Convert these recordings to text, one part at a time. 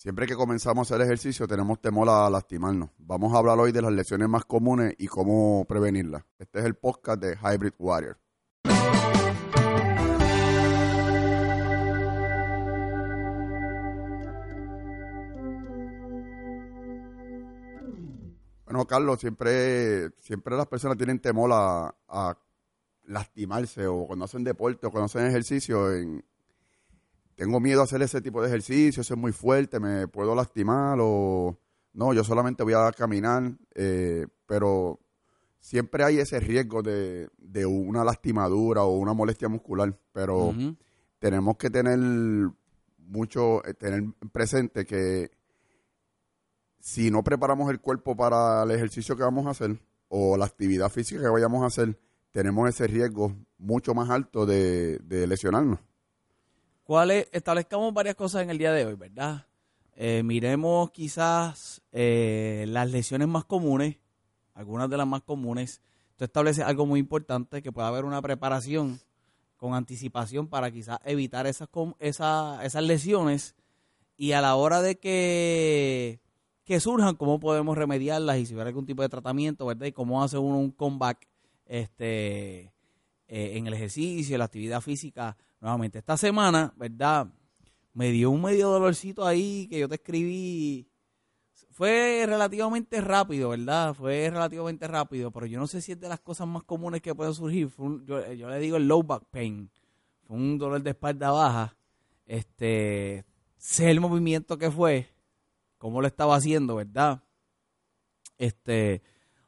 Siempre que comenzamos a hacer ejercicio tenemos temor a lastimarnos. Vamos a hablar hoy de las lesiones más comunes y cómo prevenirlas. Este es el podcast de Hybrid Warrior. Bueno, Carlos, siempre, siempre las personas tienen temor a, a lastimarse o cuando hacen deporte o cuando hacen ejercicio en, tengo miedo a hacer ese tipo de ejercicio, eso es muy fuerte, me puedo lastimar o no, yo solamente voy a caminar, eh, pero siempre hay ese riesgo de, una lastimadura o una molestia muscular, pero tenemos que tener mucho, eh, tener presente que si no preparamos el cuerpo para el ejercicio que vamos a hacer o la actividad física que vayamos a hacer, tenemos ese riesgo mucho más alto de lesionarnos establezcamos varias cosas en el día de hoy, ¿verdad? Eh, miremos quizás eh, las lesiones más comunes, algunas de las más comunes. Esto establece algo muy importante, que pueda haber una preparación con anticipación para quizás evitar esas, esas lesiones y a la hora de que, que surjan, cómo podemos remediarlas y si hubiera algún tipo de tratamiento, ¿verdad? Y cómo hace uno un comeback este, eh, en el ejercicio, en la actividad física nuevamente. Esta semana, ¿verdad? Me dio un medio dolorcito ahí que yo te escribí. Fue relativamente rápido, ¿verdad? Fue relativamente rápido, pero yo no sé si es de las cosas más comunes que pueden surgir. yo, yo, le digo el low back pain. Fue un dolor de espalda baja. Este, sé el movimiento que fue, cómo lo estaba haciendo, ¿verdad? Este,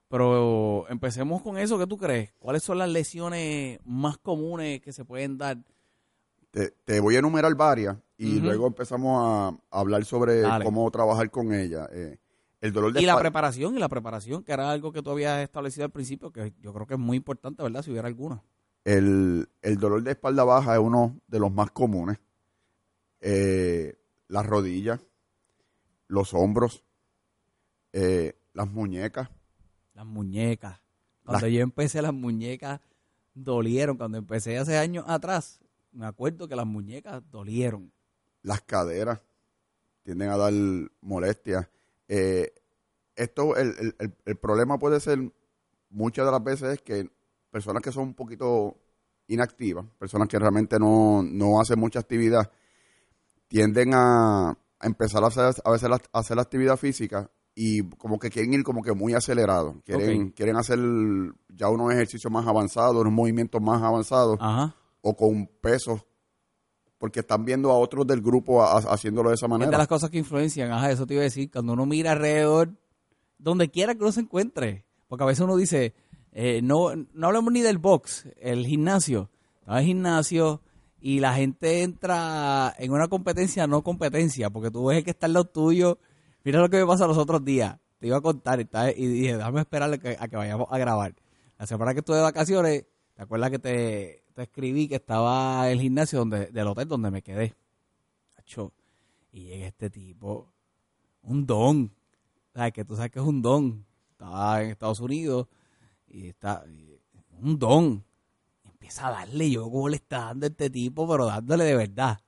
pero empecemos con eso, ¿qué tú crees? ¿Cuáles son las lesiones más comunes que se pueden dar te, voy a enumerar varias y luego empezamos a, hablar sobre cómo trabajar con ella. Eh, el dolor de y la preparación, y la preparación, que era algo que tú habías establecido al principio, que yo creo que es muy importante, ¿verdad? Si hubiera alguna. El, dolor de espalda baja es uno de los más comunes. Eh, las rodillas, los hombros, eh, las muñecas. Las muñecas. Cuando yo empecé, las muñecas dolieron. Cuando empecé hace años atrás, me acuerdo que las muñecas dolieron. Las caderas tienden a dar molestias. Eh, esto, el, el, el, problema puede ser muchas de las veces es que personas que son un poquito inactivas, personas que realmente no, no hacen mucha actividad, tienden a, empezar a hacer, a veces la, hacer la actividad física y como que quieren ir como que muy acelerado. Quieren, quieren hacer ya unos ejercicios más avanzados, unos movimientos más avanzados. Ajá o con pesos porque están viendo a otros del grupo haciéndolo de esa manera. Es de las cosas que influencian, ajá, eso te iba a decir, cuando uno mira alrededor, donde quiera que uno se encuentre, porque a veces uno dice, eh, no, no hablemos ni del box, el gimnasio, el gimnasio y la gente entra en una competencia, no competencia, porque tú ves que está en lo tuyo, mira lo que me pasa los otros días, te iba a contar y, dije, déjame esperarle a que vayamos a grabar. La semana que estuve de vacaciones, ¿te acuerdas que te te escribí que estaba el gimnasio donde, del hotel donde me quedé. Y llega este tipo, un don. ¿Sabes? Que tú sabes que es un don. Estaba en Estados Unidos y está un don. empieza a darle, yo como le está dando este tipo, pero dándole de verdad.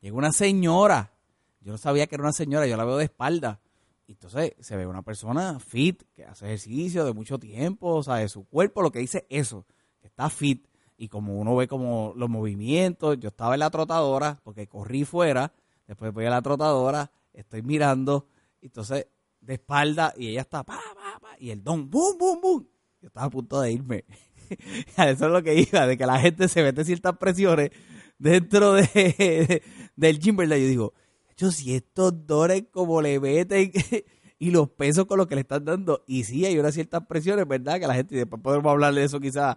Llega una señora. Yo no sabía que era una señora, yo la veo de espalda. Y entonces se ve una persona fit, que hace ejercicio de mucho tiempo, o sea, de su cuerpo, lo que dice eso, que está fit y como uno ve como los movimientos, yo estaba en la trotadora porque corrí fuera, después voy a la trotadora, estoy mirando, entonces de espalda y ella está pa, pa, pa, y el don, boom, boom, boom. Yo estaba a punto de irme. Eso es lo que iba, de que la gente se mete ciertas presiones dentro de, del gym, ¿verdad? Yo digo, yo si estos dores como le meten y los pesos con los que le están dando, y sí hay unas ciertas presiones, ¿verdad? Que la gente, y después podemos hablar de eso quizás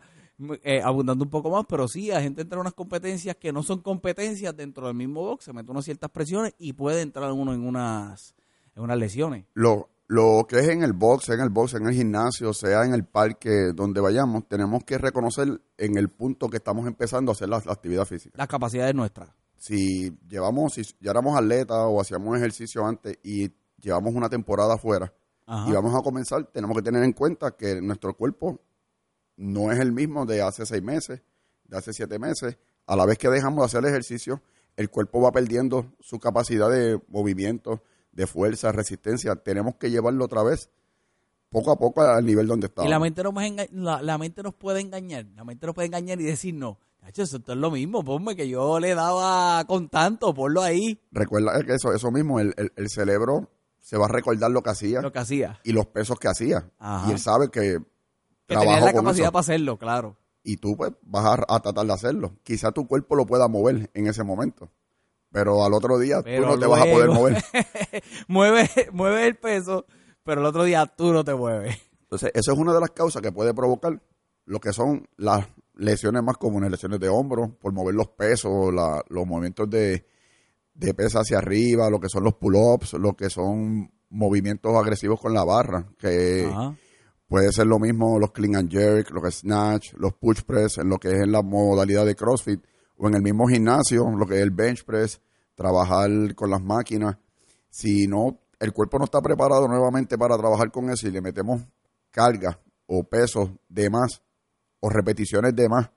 eh, abundando un poco más, pero sí, la gente entra en unas competencias que no son competencias dentro del mismo box, se mete unas ciertas presiones y puede entrar uno en unas, en unas lesiones. Lo, lo que es en el box, en el box, en el gimnasio, sea en el parque, donde vayamos, tenemos que reconocer en el punto que estamos empezando a hacer la, actividad física. Las capacidades nuestras. Si llevamos, si ya éramos atletas o hacíamos ejercicio antes y llevamos una temporada afuera y vamos a comenzar, tenemos que tener en cuenta que nuestro cuerpo no es el mismo de hace seis meses, de hace siete meses. A la vez que dejamos de hacer el ejercicio, el cuerpo va perdiendo su capacidad de movimiento, de fuerza, resistencia, tenemos que llevarlo otra vez poco a poco al nivel donde está. Y la mente, nos enga- la, la mente nos puede engañar. La mente nos puede engañar y decir, no, Nacho, eso es lo mismo, ponme que yo le daba con tanto, ponlo ahí, Recuerda que eso, eso mismo, el, el- el cerebro se va a recordar lo que hacía lo que hacía. y los pesos que hacía. Ajá. Y él sabe que, Que tenía trabajó la con capacidad eso. para hacerlo, claro. y tú pues vas a, a tratar de hacerlo. Quizá tu cuerpo lo pueda mover en ese momento, pero al otro día Pero tú no te vas a poder mover. mueve, mueve el peso, pero el otro día tú no te mueves. Entonces, eso es una de las causas que puede provocar lo que son las lesiones más comunes, lesiones de hombro, por mover los pesos, la- los movimientos de, de pesa hacia arriba, lo que son los pull-ups, lo que son movimientos agresivos con la barra, que Ajá. Puede ser lo mismo los clean and jerk, lo que es snatch, los push press, en lo que es en la modalidad de CrossFit, o en el mismo gimnasio, lo que es el bench press, trabajar con las máquinas. Si no, el cuerpo no está preparado nuevamente para trabajar con eso y le metemos carga o pesos de más o repeticiones de más,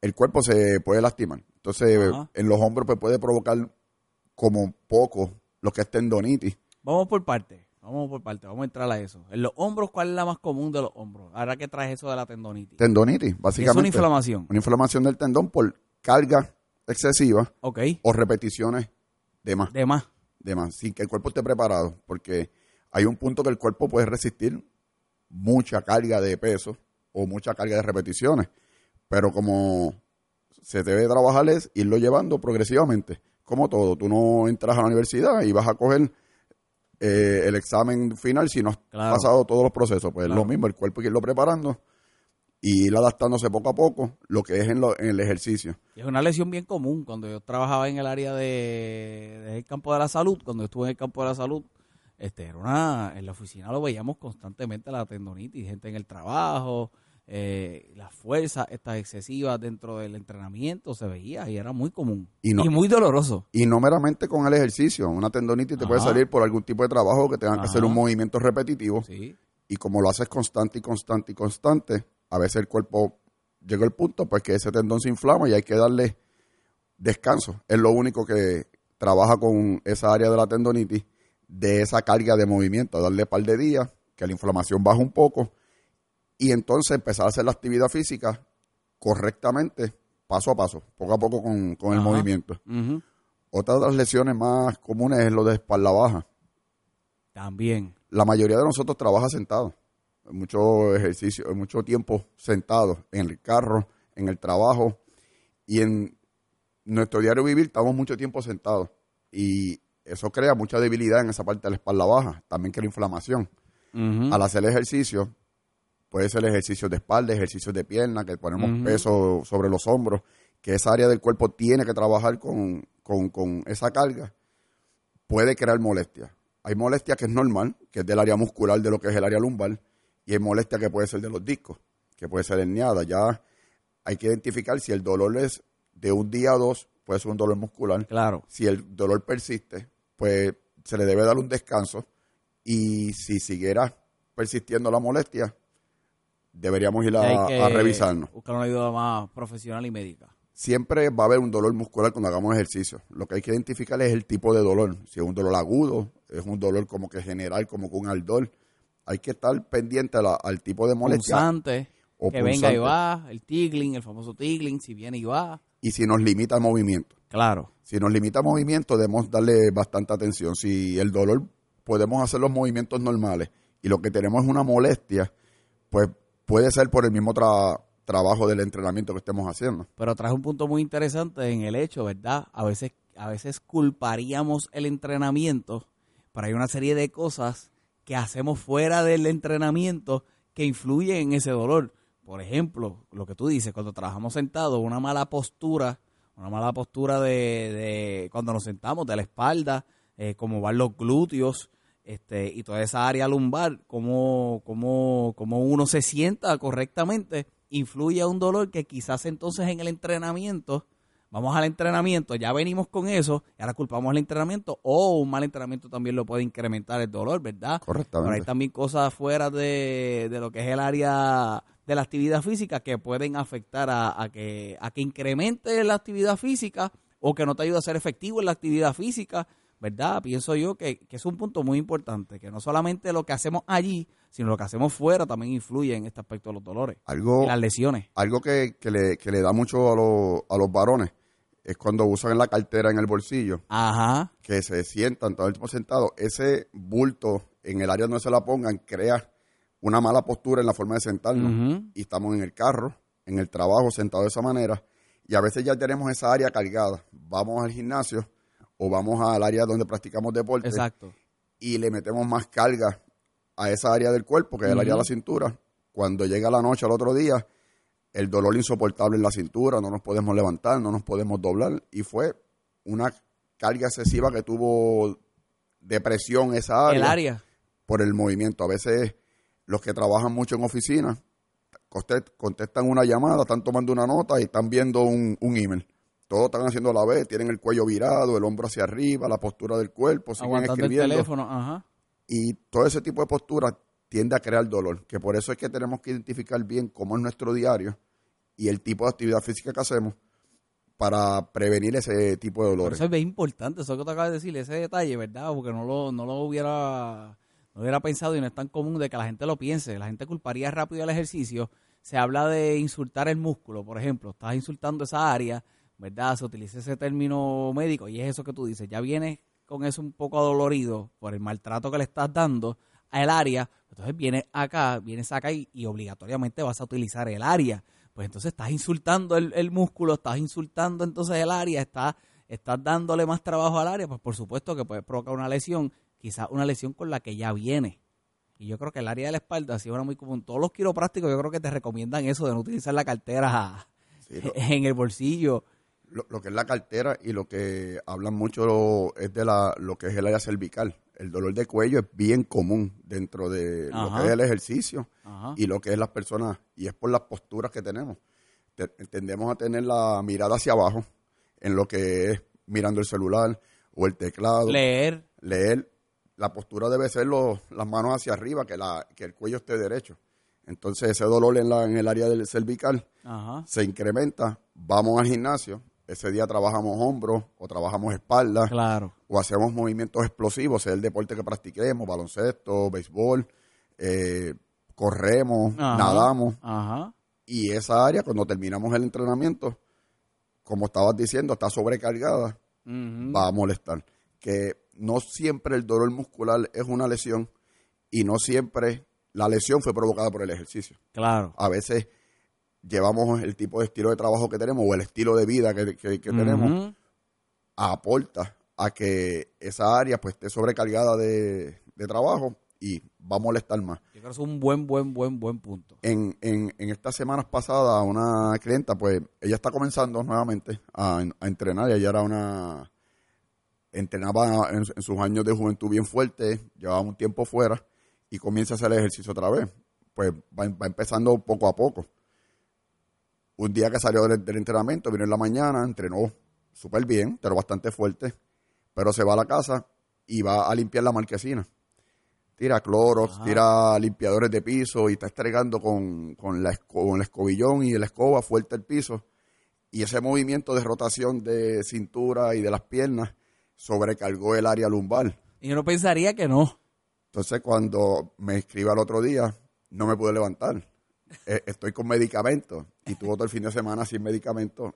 el cuerpo se puede lastimar. Entonces, en los hombros pues, puede provocar como poco lo que es tendonitis. Vamos por parte, vamos por parte, vamos a entrar a eso. En los hombros, ¿cuál es la más común de los hombros? Ahora que traes eso de la tendonitis. Tendonitis, Y es básicamente. una inflamación. Una inflamación del tendón por carga excesiva Ok, o repeticiones de más, de más. de más, sin que el cuerpo esté preparado, porque hay un punto que el cuerpo puede resistir mucha carga de peso o mucha carga de repeticiones, pero como se debe trabajar es irlo llevando progresivamente, como todo, tú no entras a la universidad y vas a coger eh, el examen final si no has Claro. pasado todos los procesos, pues es lo mismo, el cuerpo hay que irlo preparando y ir adaptándose poco a poco lo que es en, lo- en el ejercicio. Y es una lesión bien común. Cuando yo trabajaba en el área de, del campo de la salud, cuando estuve en el campo de la salud, este, era una, en la oficina lo veíamos constantemente la tendonitis, gente en el trabajo, eh, las fuerzas estas excesivas dentro del entrenamiento se veía y era muy común Y no- muy doloroso. Y no meramente con el ejercicio. Una tendonitis te puede Ajá. salir por algún tipo de trabajo que tengan que hacer Ajá. un movimiento repetitivo. Sí, Y como lo haces constante y constante y constante, a veces el cuerpo llega al punto pues que ese tendón se inflama y hay que darle descanso. Es lo único que trabaja con esa área de la tendonitis, de esa carga de movimiento, darle un par de días, que la inflamación baja un poco y entonces empezar a hacer la actividad física correctamente, paso a paso, poco a poco con, con el Ajá. movimiento. Otra de las lesiones más comunes es lo de espalda baja. también. La mayoría de nosotros trabaja sentado. Mucho ejercicio, mucho tiempo sentado en el carro, en el trabajo y en nuestro diario vivir estamos mucho tiempo sentados. Y eso crea mucha debilidad en esa parte de la espalda baja. También crea inflamación. Al hacer ejercicio, puede ser ejercicio de espalda, ejercicios de pierna, que ponemos peso sobre los hombros, que esa área del cuerpo tiene que trabajar con, con- con esa carga, puede crear molestia. Hay molestia que es normal, que es del área muscular de lo que es el área lumbar, y hay molestia que puede ser de los discos, que puede ser herniada. Ya hay que identificar si el dolor es de un día a dos, puede ser un dolor muscular, Claro. si el dolor persiste, pues se le debe dar un descanso y si siguiera persistiendo la molestia, deberíamos ir a, que a revisarnos. Buscar una ayuda más profesional y médica. Siempre va a haber un dolor muscular cuando hagamos ejercicio. Lo que hay que identificar es el tipo de dolor. Si es un dolor agudo, es un dolor como que general, como con un ardor. Hay que estar pendiente a la- al tipo de molestia. Punzante, o que venga y va, el tingling, el famoso tingling, si viene y va. Y si nos limita el movimiento. Claro. Si nos limita movimiento, debemos darle bastante atención. Si el dolor, podemos hacer los movimientos normales y lo que tenemos es una molestia, pues puede ser por el mismo tra- trabajo del entrenamiento que estemos haciendo. Pero traes un punto muy interesante en el hecho, ¿verdad? A veces, a veces culparíamos el entrenamiento, pero hay una serie de cosas que hacemos fuera del entrenamiento que influyen en ese dolor. Por ejemplo, lo que tú dices, cuando trabajamos sentados, una mala postura, una mala postura de, de cuando nos sentamos, de la espalda, eh, cómo van los glúteos, este, y toda esa área lumbar, cómo, cómo, cómo uno se sienta correctamente, influye a un dolor que quizás entonces en el entrenamiento, vamos al entrenamiento, ya venimos con eso, y ahora culpamos al entrenamiento, o un mal entrenamiento también lo puede incrementar el dolor, ¿verdad? Correctamente. Pero hay también cosas fuera de, de lo que es el área de la actividad física que pueden afectar a, a que, a que incremente la actividad física o que no te ayude a ser efectivo en la actividad física ¿verdad? Pienso yo que, que es un punto muy importante, que no solamente lo que hacemos allí, sino lo que hacemos fuera también influye en este aspecto de los dolores Algo, y las lesiones. algo que, que le, que le da mucho a, los- a los varones es cuando usan la cartera en el bolsillo, Ajá, que se sientan todo el tiempo sentados. Ese bulto en el área donde se la pongan crea una mala postura en la forma de sentarnos. Y estamos en el carro, en el trabajo, sentados de esa manera. Y a veces ya tenemos esa área cargada. Vamos al gimnasio o vamos al área donde practicamos deporte exacto. y le metemos más carga a esa área del cuerpo, que es el área de la cintura. Cuando llega la noche al otro día, el dolor insoportable en la cintura, no nos podemos levantar, no nos podemos doblar. Y fue una carga excesiva que tuvo depresión esa área, El área. por el movimiento. A veces los que trabajan mucho en oficina contestan una llamada, están tomando una nota y están viendo un, un email. Todos están haciendo a la vez, tienen el cuello virado, el hombro hacia arriba, la postura del cuerpo, siguen Aguantando el escribiendo teléfono, ajá. y todo ese tipo de postura tiende a crear dolor, que por eso es que tenemos que identificar bien cómo es nuestro diario y el tipo de actividad física que hacemos para prevenir ese tipo de dolores. eso es importante, eso que te acabas de decir, ese detalle, ¿verdad? Porque no lo, no lo hubiera no hubiera pensado y no es tan común de que la gente lo piense. La gente culparía rápido el ejercicio. Se habla de insultar el músculo, por ejemplo. Estás insultando esa área, ¿verdad? Se utiliza ese término médico y es eso que tú dices. Ya vienes con eso un poco adolorido por el maltrato que le estás dando al área. Entonces vienes acá, vienes acá y, y obligatoriamente vas a utilizar el área. Pues entonces estás insultando el, el músculo, estás insultando entonces el área, estás, estás dándole más trabajo al área, pues por supuesto que puede provocar una lesión, quizás una lesión con la que ya viene. Y yo creo que el área de la espalda, si ahora muy común, todos los quiroprácticos yo creo que te recomiendan eso de no utilizar la cartera Sí, en el bolsillo. Lo- lo que es la cartera y lo que hablan mucho es de la, lo que es el área cervical. El dolor de cuello es bien común dentro de lo que es el ejercicio Ajá. y lo que es las personas, y es por las posturas que tenemos. Te- tendemos a tener la mirada hacia abajo en lo que es mirando el celular o el teclado. Leer, leer, la postura debe ser los- las manos hacia arriba, que, la, que el cuello esté derecho. Entonces ese dolor en, la, en el área del cervical ajá. se incrementa, vamos al gimnasio, ese día trabajamos hombros o trabajamos espalda Claro. o hacemos movimientos explosivos, sea el deporte que practiquemos, baloncesto, béisbol, eh, corremos, Ajá. nadamos Ajá. y esa área cuando terminamos el entrenamiento, como estabas diciendo, está sobrecargada va a molestar. Que no siempre el dolor muscular es una lesión y no siempre la lesión fue provocada por el ejercicio. Claro. A veces llevamos el tipo de estilo de trabajo que tenemos o el estilo de vida que, que- que tenemos aporta a que esa área pues esté sobrecargada de, de trabajo y va a molestar más. Yo creo que es un buen, buen, buen, buen punto. En, en, en estas semanas pasadas, una clienta, pues ella está comenzando nuevamente a, a entrenar. Ella era una. Entrenaba en, en sus años de juventud bien fuerte, llevaba un tiempo fuera y comienza a hacer ejercicio otra vez. Pues va, va empezando poco a poco. Un día que salió del, del entrenamiento, vino en la mañana, entrenó súper bien, pero bastante fuerte, pero se va a la casa y va a limpiar la marquesina tira cloros, Ajá. tira limpiadores de piso y está estregando con, con, la, con el escobillón y la escoba fuerte el piso. Y ese movimiento de rotación de cintura y de las piernas sobrecargó el área lumbar. Y yo no pensaría que no. Entonces cuando me escribe al otro día, no me pude levantar. Eh, Estoy con medicamentos y tuvo todo el fin de semana sin medicamentos.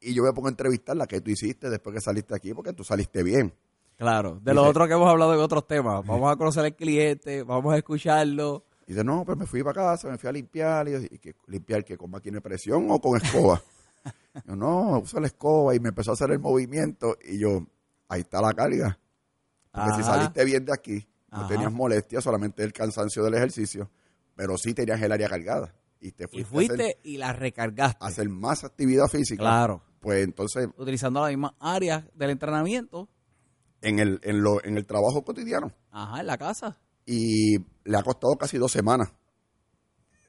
Y yo me pongo a entrevistarla, ¿qué tú hiciste después que saliste aquí? Porque tú saliste bien. Claro. De Dice- lo otro que hemos hablado en otros temas. Vamos a conocer al cliente, vamos a escucharlo. Y dice, no, pues me fui para casa, me fui a limpiar. Y, yo, ¿y qué, limpiar que con máquina de presión o con escoba? yo, no, usa la escoba y me empezó a hacer el movimiento. Y yo, ahí está la carga. Porque si saliste bien de aquí, no Ajá. tenías molestia, solamente el cansancio del ejercicio, pero sí tenías el área cargada. Y te Y fuiste, fuiste a, hacer, y la recargaste. a hacer más actividad física. Claro. Pues entonces, Utilizando las mismas áreas del entrenamiento. en el, en, lo, en el trabajo cotidiano. Ajá, en la casa. Y le ha costado casi dos semanas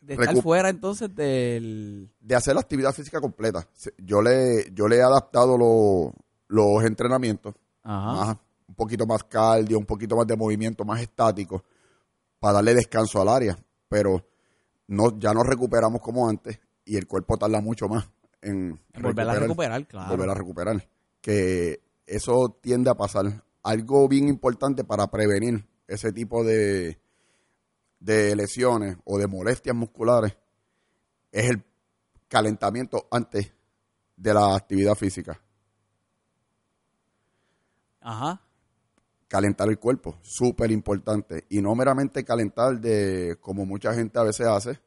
De estar Recu- fuera entonces del... de hacer la actividad física completa. Yo le, yo le he adaptado lo- los entrenamientos, Ajá. más, un poquito más cardio, un poquito más de movimiento, más estático, para darle descanso al área. Pero no, ya no recuperamos como antes y el cuerpo tarda mucho más en En volver a recuperar, claro. volver a recuperar. Que eso tiende a pasar algo bien importante para prevenir ese tipo de, de lesiones o de molestias musculares es el calentamiento antes de la actividad física. Ajá. Calentar el cuerpo, súper importante. Y no meramente calentar de como mucha gente a veces hace.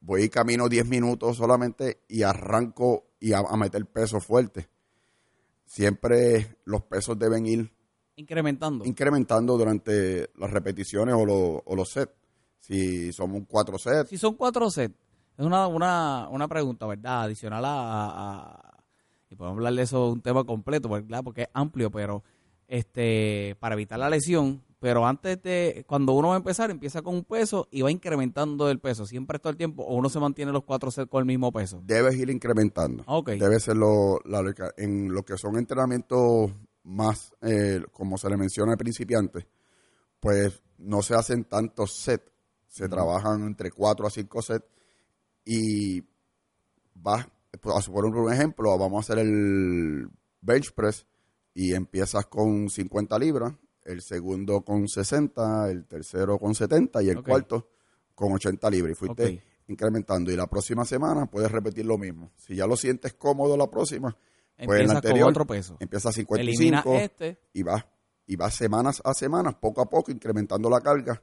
Voy y camino 10 minutos solamente y arranco y a, a meter peso fuerte. Siempre los pesos deben ir Incrementando. incrementando durante las repeticiones o, lo- o los sets. Si somos cuatro sets, Si son cuatro sets, es una, una, una pregunta, ¿verdad? Adicional a, a- a- Y podemos hablar de eso un tema completo, ¿verdad? Porque es amplio, pero este para evitar la lesión. Pero antes de. Cuando uno va a empezar, empieza con un peso y va incrementando el peso. Siempre todo el tiempo, o uno se mantiene los cuatro sets con el mismo peso. debes ir incrementando. Ok. Debe ser lo, la- en lo que son entrenamientos más, eh, como se le menciona al principiante, pues no se hacen tantos sets, se trabajan entre 4 a 5 sets y vas, por un ejemplo, vamos a hacer el bench press y empiezas con 50 libras, el segundo con 60, el tercero con 70 y el cuarto con 80 libras. Y fuiste incrementando. Y la próxima semana puedes repetir lo mismo. Si ya lo sientes cómodo la próxima, pues en la Empiezas con anterior otro peso. empieza a Elimina 55 este. y vas y vas semanas a semanas, poco a poco, incrementando la carga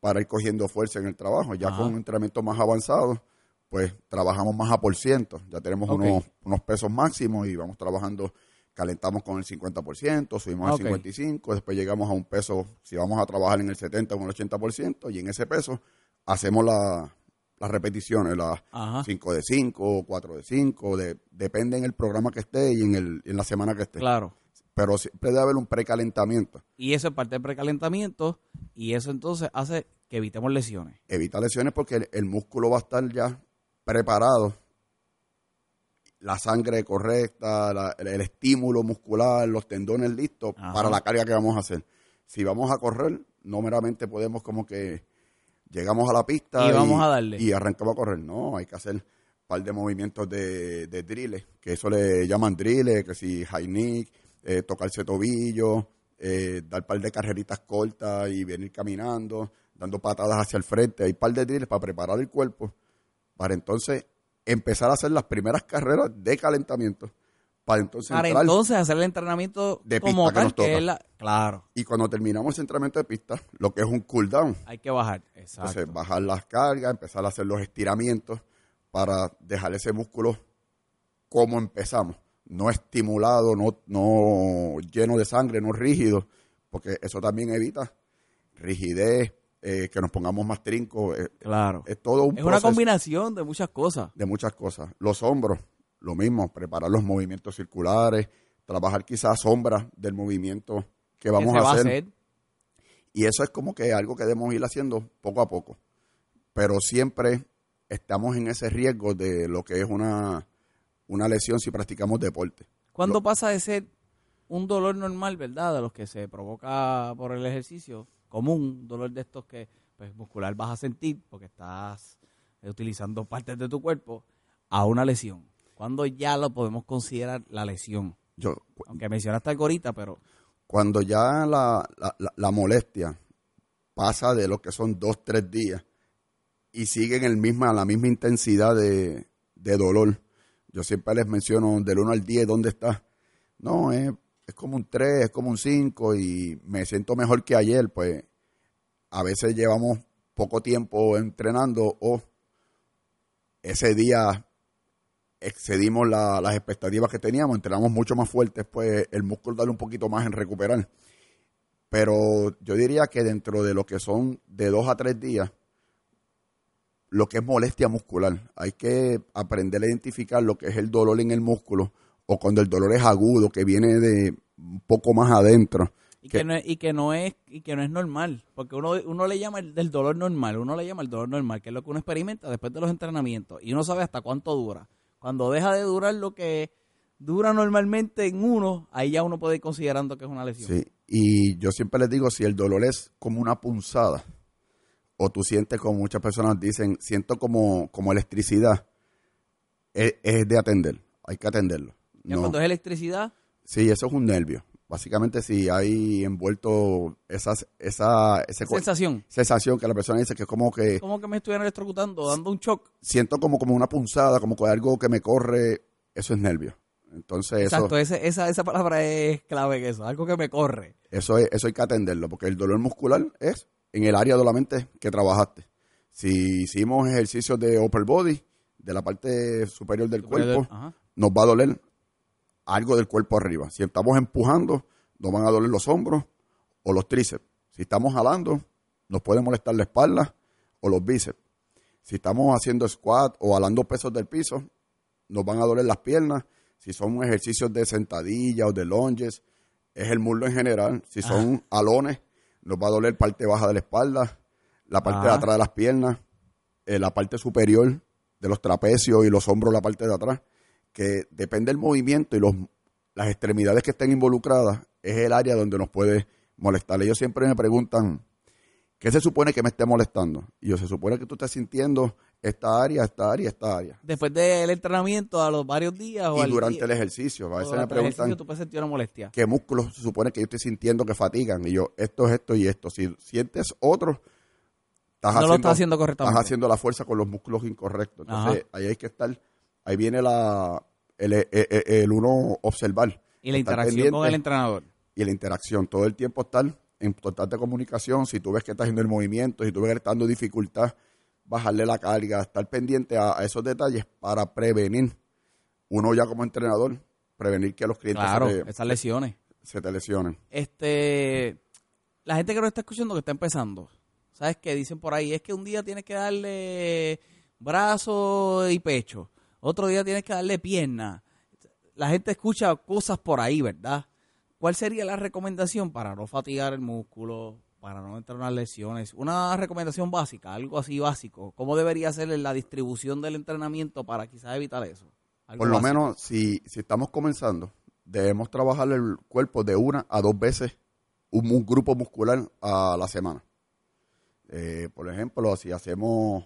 para ir cogiendo fuerza en el trabajo. Ya Ajá. con un entrenamiento más avanzado, pues trabajamos más a por ciento. Ya tenemos unos, unos pesos máximos y vamos trabajando, calentamos con el 50%, subimos Ok. al 55%, después llegamos a un peso, si vamos a trabajar en el 70 o en el 80%, y en ese peso hacemos la- las repeticiones, las Ajá. 5 de 5, 4 de 5, de, depende en el programa que esté y en, el, en la semana que esté. Claro. Pero siempre debe haber un precalentamiento. Y eso es parte del precalentamiento. Y eso entonces hace que evitemos lesiones. Evita lesiones porque el, el músculo va a estar ya preparado. La sangre correcta, la- el, el estímulo muscular, los tendones listos Ajá. para la carga que vamos a hacer. Si vamos a correr, no meramente podemos como que llegamos a la pista Y vamos a darle. y arrancamos a correr. No, hay que hacer un par de movimientos de, de drills, que eso le llaman drills, que si high knee, eh, tocarse tobillo, eh, dar par de carreritas cortas y venir caminando, dando patadas hacia el frente. Hay par de drills para preparar el cuerpo, para entonces empezar a hacer las primeras carreras de calentamiento, para entonces Para entrar. entonces hacer el entrenamiento De como pista que tal, nos que es la... Claro, y cuando terminamos ese entrenamiento de pista, lo que es un cool down, hay que bajar. Exacto. Entonces, bajar las cargas, empezar a hacer los estiramientos para dejar ese músculo como empezamos. No estimulado, no, no lleno de sangre, no rígido, porque eso también evita rigidez, eh, que nos pongamos más trincos. eh, claro. es todo un Es una combinación de muchas cosas. de muchas cosas. Los hombros, lo mismo, preparar los movimientos circulares, trabajar quizás sombras del movimiento que vamos ¿Qué se a va hacer. a hacer? Y eso es como que algo que debemos ir haciendo poco a poco. Pero siempre estamos en ese riesgo de lo que es una, una lesión si practicamos deporte. ¿Cuándo Lo- pasa de ser un dolor normal, verdad? De los que se provoca por el ejercicio común, dolor de estos que pues, muscular vas a sentir porque estás utilizando partes de tu cuerpo, a una lesión. ¿Cuándo ya lo podemos considerar la lesión? Yo, Aunque mencionaste algo ahorita, pero cuando ya la, la- la- la molestia pasa de lo que son dos, tres días y sigue en el misma, la misma intensidad de, de dolor, yo siempre les menciono del 1 al 10 dónde está. No, es, es como un 3, es como un 5 y me siento mejor que ayer, pues a veces llevamos poco tiempo entrenando o ese día excedimos la- las expectativas que teníamos, entrenamos mucho más fuertes, pues el músculo darle un poquito más en recuperar. Pero yo diría que dentro de lo que son de dos a tres días, lo que es molestia muscular, hay que aprender a identificar lo que es el dolor en el músculo o cuando el dolor es agudo, que viene de un poco más adentro. y que- que, no es, y que no es y que no es normal, porque uno, uno le llama el del dolor normal, uno le llama el dolor normal, que es lo que uno experimenta después de los entrenamientos y uno sabe hasta cuánto dura. Cuando deja de durar lo que dura normalmente en uno, ahí ya uno puede ir considerando que es una lesión. Sí, y yo siempre les digo, si el dolor es como una punzada, o tú sientes como muchas personas dicen, siento como, como electricidad, es, es de atender, hay que atenderlo. Ya No, cuando es electricidad, Sí, eso es un nervio. Básicamente si hay envuelto esas, esa, ese Sensación. sensación que la persona dice que es como que Como que me estuvieran electrocutando, dando un shock. siento como, como una punzada, como que algo que me corre, eso es nervio. Entonces eso, Exacto, ese- esa, esa palabra es clave en eso. Algo que me corre. eso, es- eso hay que atenderlo, porque el dolor muscular es en el área solamente que trabajaste. Si hicimos ejercicios de upper body, de la parte superior del cuerpo, nos va a doler algo del cuerpo arriba. Si estamos empujando, nos van a doler los hombros o los tríceps. Si estamos jalando, nos puede molestar la espalda o los bíceps. Si estamos haciendo squat o jalando pesos del piso, nos van a doler las piernas. Si son ejercicios de sentadilla o de lunges, es el muslo en general. Si son alones, nos va a doler parte baja de la espalda, la parte de Ajá. atrás de las piernas, eh, la parte superior de los trapecios y los hombros, la parte de atrás, que depende del movimiento y los, las extremidades que estén involucradas, es el área donde nos puede molestar. Ellos siempre me preguntan, ¿qué se supone que me esté molestando? Y yo, se supone que tú estás sintiendo esta área, esta área, esta área. Después del entrenamiento, a los varios días o Y durante día, el ejercicio, a veces me preguntan tú puedes sentir una molestia. qué músculos se supone que yo estoy sintiendo que fatigan. Y yo, esto es esto y esto. Si sientes otro, estás No lo haciendo, estás haciendo correctamente. Estás haciendo la fuerza con los músculos incorrectos. Entonces, ahí hay que estar, ahí viene la el, el- el- el uno observar. Y la interacción con el entrenador. y la interacción. Todo el tiempo estar en constante comunicación. Si tú ves que está haciendo el movimiento, si tú ves que está dando dificultad, bajarle la carga, estar pendiente a, a esos detalles para prevenir, uno ya como entrenador, prevenir que los clientes Claro, se, te- esas lesiones. se te lesionen. Este, la gente que nos está escuchando que está empezando, ¿sabes qué? Dicen por ahí, es que un día tienes que darle brazo y pecho, otro día tienes que darle pierna. La gente escucha cosas por ahí, ¿verdad? ¿Cuál sería la recomendación para no fatigar el músculo, para no entrar en unas lesiones? Una recomendación básica, algo así básico. ¿Cómo debería ser la distribución del entrenamiento para quizás evitar eso? Algo Por lo básico. menos, si, si estamos comenzando, debemos trabajar el cuerpo de una a dos veces un, grupo muscular a la semana. Eh, por ejemplo, si hacemos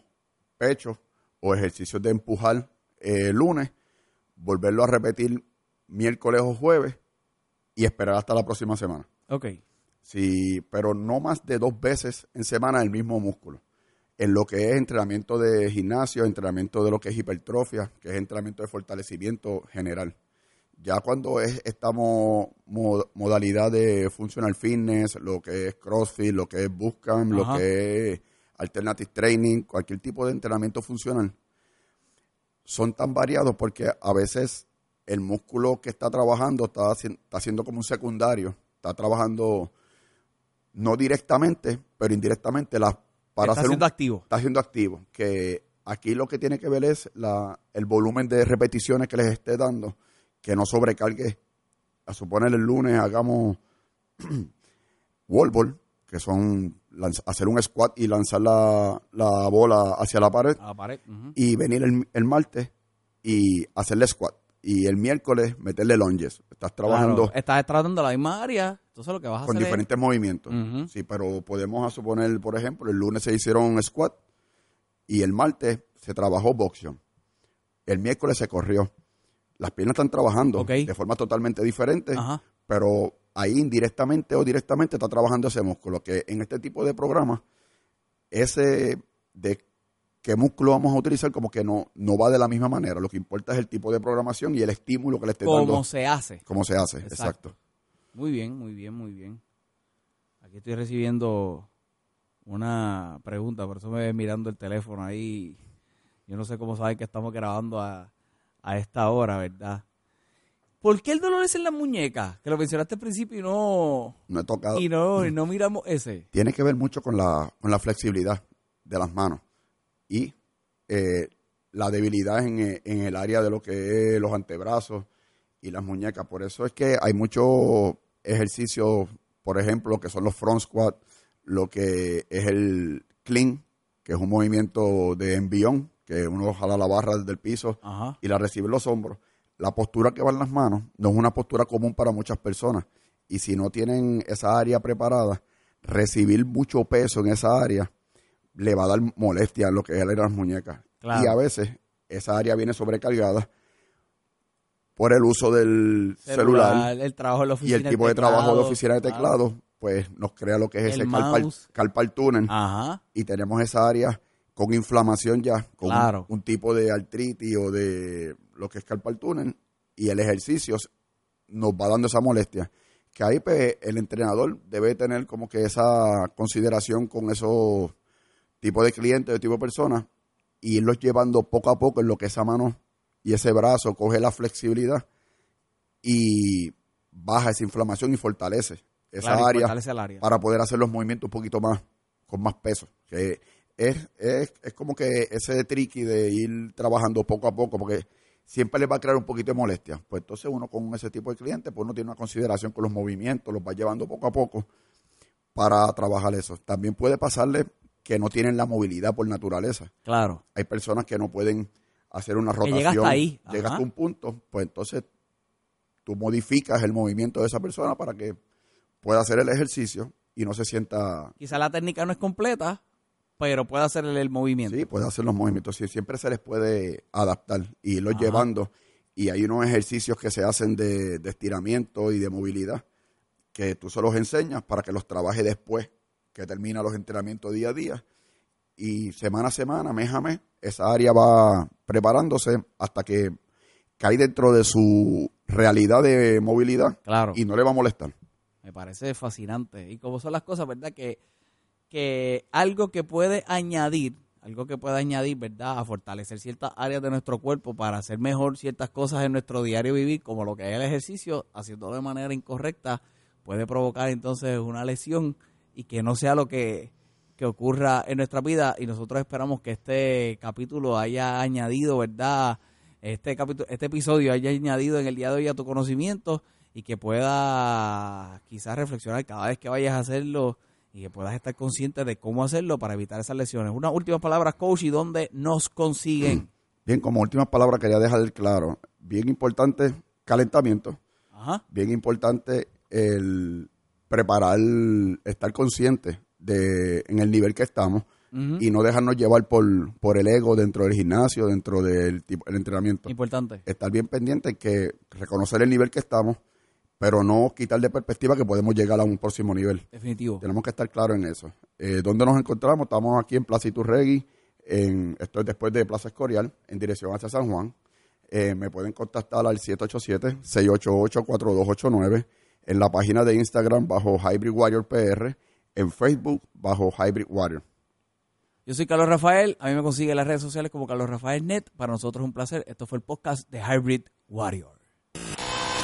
pecho o ejercicios de empujar eh, lunes, volverlo a repetir miércoles o jueves y esperar hasta la próxima semana. Ok. Sí, pero no más de dos veces en semana el mismo músculo. En lo que es entrenamiento de gimnasio, entrenamiento de lo que es hipertrofia, que es entrenamiento de fortalecimiento general. Ya cuando es, estamos mo- modalidad de functional fitness, lo que es CrossFit, lo que es Bootcamp, lo Ajá. que es alternative training, cualquier tipo de entrenamiento funcional, son tan variados porque a veces el músculo que está trabajando está, está haciendo como un secundario, está trabajando no directamente, pero indirectamente la, para está un- siendo activo. está siendo activo. Que aquí lo que tiene que ver es la, el volumen de repeticiones que les esté dando, que no sobrecargue. A suponer el lunes hagamos wall ball, que son hacer un squat y lanzar la, la bola hacia la pared, la y venir el, el martes y hacerle squat. Y el miércoles meterle lunges. Estás trabajando Claro, estás tratando la misma área, entonces lo que vas a con hacer es- diferentes movimientos. Sí, pero podemos suponer, por ejemplo, el lunes se hicieron squat y el martes se trabajó boxeo. El miércoles se corrió. Las piernas están trabajando de forma totalmente diferente, Ajá. pero ahí indirectamente o directamente está trabajando ese músculo, que en este tipo de programas, ese de qué músculo vamos a utilizar como que no, no va de la misma manera. Lo que importa es el tipo de programación y el estímulo que le esté cómo dando, se hace. cómo se hace. Exacto. Exacto. Muy bien, muy bien, muy bien. Aquí estoy recibiendo una pregunta, por eso me ves mirando el teléfono ahí. Yo no sé cómo saben que estamos grabando a, a esta hora, ¿verdad? ¿Por qué el dolor es en la muñeca? Que lo mencionaste al principio y no, No he tocado. y no, y no miramos ese. tiene que ver mucho con la, con la flexibilidad de las manos y eh, la debilidad en, eh, en el área de lo que es los antebrazos y las muñecas. Por eso es que hay muchos ejercicios, por ejemplo, que son los front squat, lo que es el clean, que es un movimiento de envión, que uno jala la barra desde el piso Ajá. y la recibe en los hombros. La postura que va en las manos no es una postura común para muchas personas. Y si no tienen esa área preparada, recibir mucho peso en esa área le va a dar molestia en lo que es las muñecas. Claro. Y a veces esa área viene sobrecargada por el uso del celular, el trabajo de la y oficina. el tipo de trabajo de oficina de claro. teclado, pues nos crea lo que es El ese carpal, carpal tunnel Ajá. y tenemos esa área con inflamación ya, con un- un, tipo de artritis o de lo que es carpal tunnel y el ejercicio nos va dando esa molestia. Que ahí pues, el entrenador debe tener como que esa consideración con esos tipos de clientes, de tipo de personas, y irlos llevando poco a poco en lo que esa mano y ese brazo coge la flexibilidad y baja esa inflamación y fortalece esa Claro, y área fortalece el área. para poder hacer los movimientos un poquito más, con más peso. Que es, es, es como que ese tricky de ir trabajando poco a poco, porque siempre le va a crear un poquito de molestia. Pues entonces uno con ese tipo de clientes, pues uno tiene una consideración con los movimientos, los va llevando poco a poco para trabajar eso. También puede pasarle que no tienen la movilidad por naturaleza. Claro. Hay personas que no pueden hacer una rotación. llega hasta ahí. Llega Ajá. hasta un punto, pues entonces tú modificas el movimiento de esa persona para que pueda hacer el ejercicio y no se sienta... Quizá la técnica no es completa, pero puede hacer el, el movimiento. Sí, puede hacer los movimientos. Sí, siempre se les puede adaptar y irlos Ajá. llevando. Y hay unos ejercicios que se hacen de, de estiramiento y de movilidad que tú se los enseñas para que los trabaje después que termina los entrenamientos día a día. Y semana a semana, mes a mes, esa área va preparándose hasta que cae dentro de su realidad de movilidad Claro. y no le va a molestar. Me parece fascinante. Y como son las cosas, ¿verdad? Que, que algo que puede añadir, algo que puede añadir, ¿verdad? A fortalecer ciertas áreas de nuestro cuerpo para hacer mejor ciertas cosas en nuestro diario vivir, como lo que es el ejercicio, haciéndolo de manera incorrecta, puede provocar entonces una lesión y que no sea lo que, que ocurra en nuestra vida. Y nosotros esperamos que este capítulo haya añadido, ¿verdad? Este capítulo, este episodio haya añadido en el día de hoy a tu conocimiento y que pueda quizás reflexionar cada vez que vayas a hacerlo y que puedas estar consciente de cómo hacerlo para evitar esas lesiones. Unas últimas palabras, coach, y dónde nos consiguen. Bien, como última palabra quería dejar claro, bien importante calentamiento, Ajá. bien importante el preparar, estar consciente de en el nivel que estamos y no dejarnos llevar por, por el ego dentro del gimnasio, dentro del tipo, el entrenamiento. Importante. Estar bien pendiente que reconocer el nivel que estamos, pero no quitar de perspectiva que podemos llegar a un próximo nivel. Definitivo. Tenemos que estar claros en eso. Eh, ¿Dónde nos encontramos? Estamos aquí en Plaza Iturregui, en, esto es después de Plaza Escorial, en dirección hacia San Juan. Eh, me pueden contactar al 787-688-4289, en la página de Instagram bajo Hybrid Warrior PR, en Facebook bajo Hybrid Warrior. Yo soy Carlos Rafael. A mí me consigue en las redes sociales como Carlos Rafael Net. Para nosotros es un placer. Esto fue el podcast de Hybrid Warrior.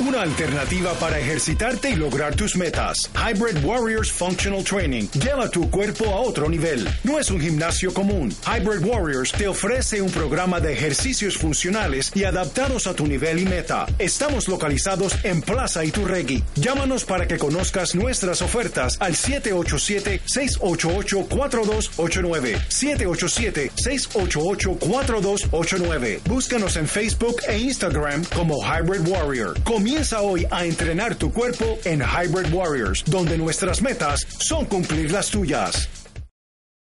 Una alternativa para ejercitarte y lograr tus metas. Hybrid Warriors Functional Training lleva tu cuerpo a otro nivel. No es un gimnasio común. Hybrid Warriors te ofrece un programa de ejercicios funcionales y adaptados a tu nivel y meta. Estamos localizados en Plaza Iturregui. Llámanos para que conozcas nuestras ofertas al 787-688-4289. 787-688-4289. Búscanos en Facebook e Instagram como Hybrid Warrior. Comienza hoy a entrenar tu cuerpo en Hybrid Warriors, donde nuestras metas son cumplir las tuyas.